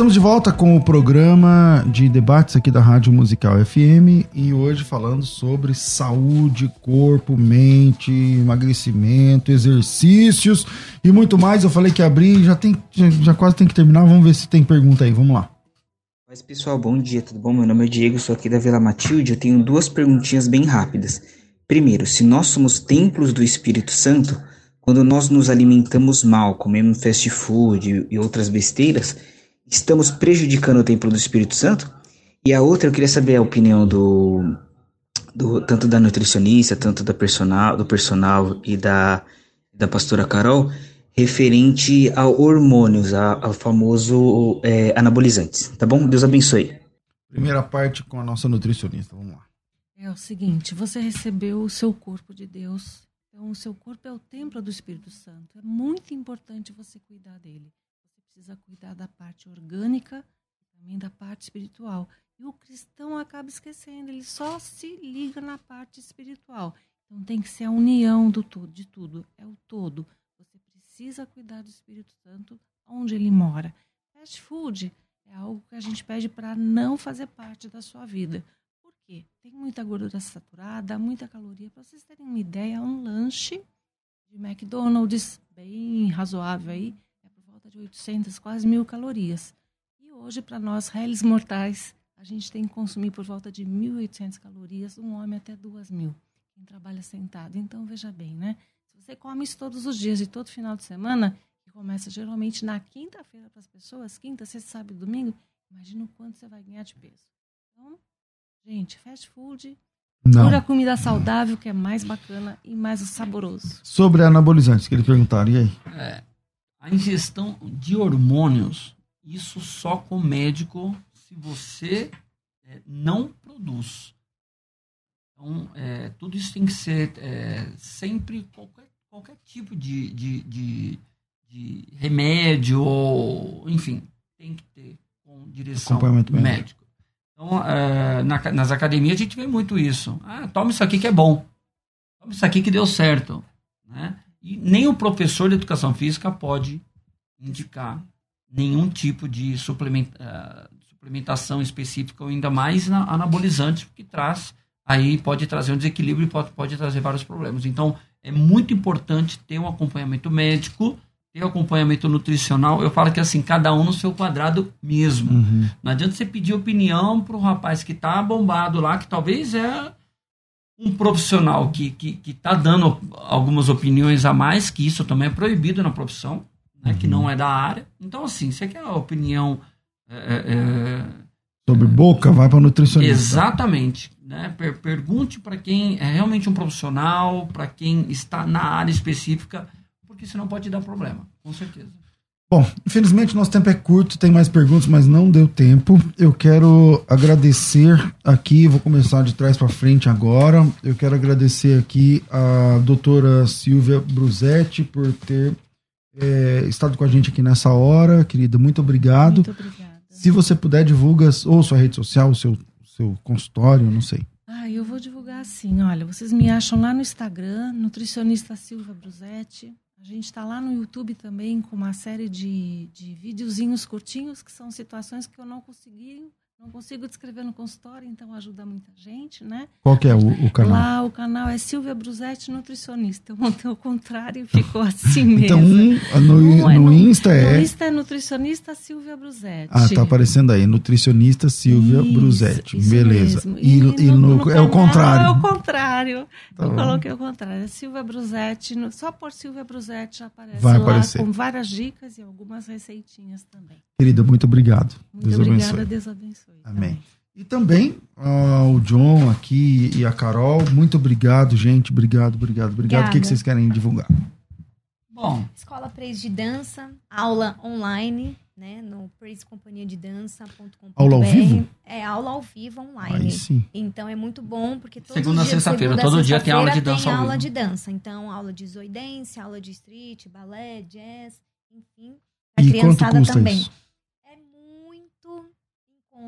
Estamos de volta com o programa de debates aqui da Rádio Musical FM e hoje falando sobre saúde, corpo, mente, emagrecimento, exercícios e muito mais. Eu falei que abri, já tem, já, quase tem que terminar. Vamos ver se tem pergunta aí. Vamos lá. Mas pessoal, bom dia, tudo bom? Meu nome é Diego, sou aqui da Vila Matilde. Eu tenho duas perguntinhas bem rápidas. Primeiro, se nós somos templos do Espírito Santo, quando nós nos alimentamos mal, comemos fast food e outras besteiras, estamos prejudicando o templo do Espírito Santo? E a outra, eu queria saber a opinião do, do tanto da nutricionista, tanto da personal, do personal e da, da pastora Carol, referente a hormônios, a, ao famoso é, anabolizantes. Tá bom? Deus abençoe. Primeira parte com a nossa nutricionista. Vamos lá. É o seguinte, você recebeu o seu corpo de Deus. Então, o seu corpo é o templo do Espírito Santo. É muito importante você cuidar dele. Precisa cuidar da parte orgânica e também da parte espiritual. E o cristão acaba esquecendo, ele só se liga na parte espiritual. Então, tem que ser a união do tudo, de tudo. É o todo. Você precisa cuidar do Espírito Santo onde ele mora. Fast food é algo que a gente pede para não fazer parte da sua vida. Por quê? Tem muita gordura saturada, muita caloria. Para vocês terem uma ideia, um lanche de McDonald's bem razoável aí volta de 800, quase mil calorias. E hoje, para nós, réis mortais, a gente tem que consumir por volta de 1.800 calorias, um homem até 2.000, quem trabalha sentado. Então, veja bem, né? Se você come isso todos os dias e todo final de semana, que começa geralmente na quinta-feira para as pessoas, quinta, sexta, sábado e domingo, imagina o quanto você vai ganhar de peso. Então, gente, fast food, Não. pura comida saudável, que é mais bacana e mais saboroso. Sobre anabolizantes, que eles perguntaram. E aí? É, a ingestão de hormônios, isso só com médico se você é, não produz. Então, é, tudo isso tem que ser é, sempre qualquer, qualquer tipo de, de, de, de remédio, ou, enfim, tem que ter com direção médico. médico. Então, é, na- nas academias a gente vê muito isso. Ah, toma isso aqui que é bom. Toma isso aqui que deu certo. Né? E nem o professor de educação física pode indicar nenhum tipo de eh, suplementação específica, ou ainda mais na, anabolizante, porque traz, aí pode trazer um desequilíbrio e pode, pode trazer vários problemas. Então, é muito importante ter um acompanhamento médico, ter um acompanhamento nutricional. Eu falo que assim, cada um no seu quadrado mesmo. Uhum. Não adianta você pedir opinião para o rapaz que está bombado lá, que talvez é um profissional que está que, que tá dando algumas opiniões a mais, que isso também é proibido na profissão, né, que não é da área. Então, assim, você quer a opinião. é, é, é, Sobre boca, vai para nutricionista. Exatamente. Né? Per- pergunte para quem é realmente um profissional, para quem está na área específica, porque senão pode dar problema, com certeza. Bom, infelizmente nosso tempo é curto, tem mais perguntas, mas não deu tempo. Eu quero agradecer aqui, vou começar de trás para frente agora. Eu quero agradecer aqui a doutora Silvia Brusetti por ter eh, estado com a gente aqui nessa hora, querida. Muito obrigado. Muito obrigada. Se você puder, divulga ou sua rede social, o seu, seu consultório, não sei. Ah, eu vou divulgar assim, olha, vocês me acham lá no Instagram, nutricionista Silvia Brusetti. A gente está lá no YouTube também com uma série de, de videozinhos curtinhos, que são situações que eu não consegui, não consigo descrever no consultório, então ajuda muita gente, né? Qual que é o, o canal? Lá o canal é Silvia Brusetti Nutricionista. Eu montei o contrário e ficou assim *laughs* mesmo. Então, um, no, Um é no Insta é. No Insta é nutricionista Silvia Brusetti. Ah, tá aparecendo aí. Nutricionista Silvia Isso, Brusetti. isso Beleza. mesmo. E, e no- é o contrário. É o contrário. Tá eu bom. coloquei o contrário. É Silvia Brusetti. no- só por Silvia Brusetti já aparece Vai lá aparecer. com várias dicas e algumas receitinhas também. Querida, muito obrigado. Muito Deus obrigada, abençoe. Deus abençoe. Amém. E também ah, o John aqui e a Carol. Muito obrigado, gente. Obrigado, obrigado, obrigado. O que, que Obrigada. vocês querem divulgar? Bom, Escola Praise de Dança, aula online, né? No praisecompanhiadedança.com.br. Aula ao vivo? É, aula ao vivo Aí online. sim. Então é muito bom, porque todos Segunda a os dias, sexta-feira, segunda a todo dia tem aula de dança tem ao aula vivo. de dança. Então, aula de zoidense, aula de street, balé, jazz, enfim. A E quanto criançada custa também. isso?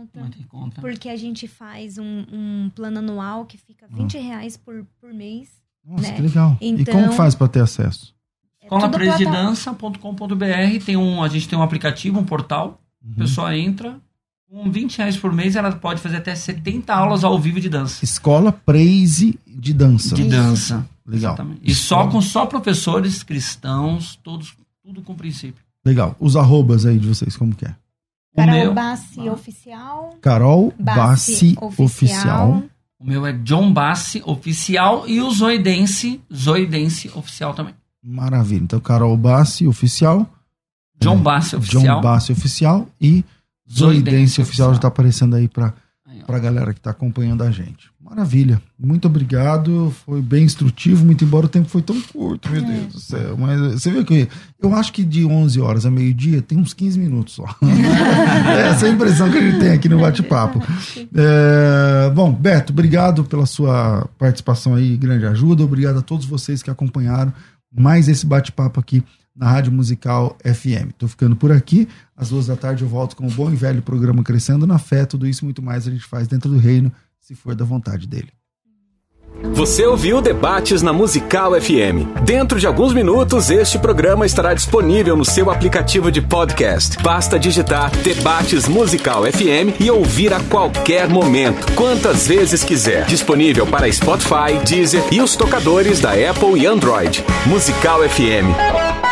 Conta. muito em conta. Porque a gente faz um, um plano anual que fica 20 reais por, por mês. Nossa, Né? que legal. e Então- como que faz para ter acesso? É Escolapresidança.com.br tem um, a gente tem um aplicativo, um portal. Uhum. A pessoa entra, com 20 reais por mês, ela pode fazer até 70 aulas ao vivo de dança. Escola Praise de Dança. De dança. Legal. Exatamente. E só com só professores cristãos, todos, tudo com princípio. Legal. Os arrobas aí de vocês, como que é? Carol meu, Bassi Ah. Oficial. Carol Bassi Bassi Oficial. o meu é John Bassi Oficial e o Zoidense, Zoidense Oficial também. Maravilha. Então, Carol Bassi Oficial. John É, Bassi Oficial. John Bassi Oficial e Zoidense Zoidense Oficial já Oficial. está aparecendo aí para para a galera que está acompanhando a gente. Maravilha, muito obrigado. Foi bem instrutivo, muito embora o tempo foi tão curto, meu é. Deus do céu. Mas você vê que eu acho que de 11 horas a meio-dia tem uns 15 minutos só. *laughs* Essa é a impressão que a gente tem aqui no bate-papo. É, *laughs* bom, Beto, obrigado pela sua participação aí, grande ajuda. Obrigado a todos vocês que acompanharam mais esse bate-papo aqui na Rádio Musical FM. Estou ficando por aqui. Às duas da tarde eu volto com o bom e velho programa Crescendo na Fé. Tudo isso e muito mais a gente faz dentro do reino, se for da vontade dele. Você ouviu Debates na Musical FM. Dentro de alguns minutos, este programa estará disponível no seu aplicativo de podcast. Basta digitar Debates Musical FM e ouvir a qualquer momento, quantas vezes quiser. Disponível para Spotify, Deezer e os tocadores da Apple e Android. Musical FM.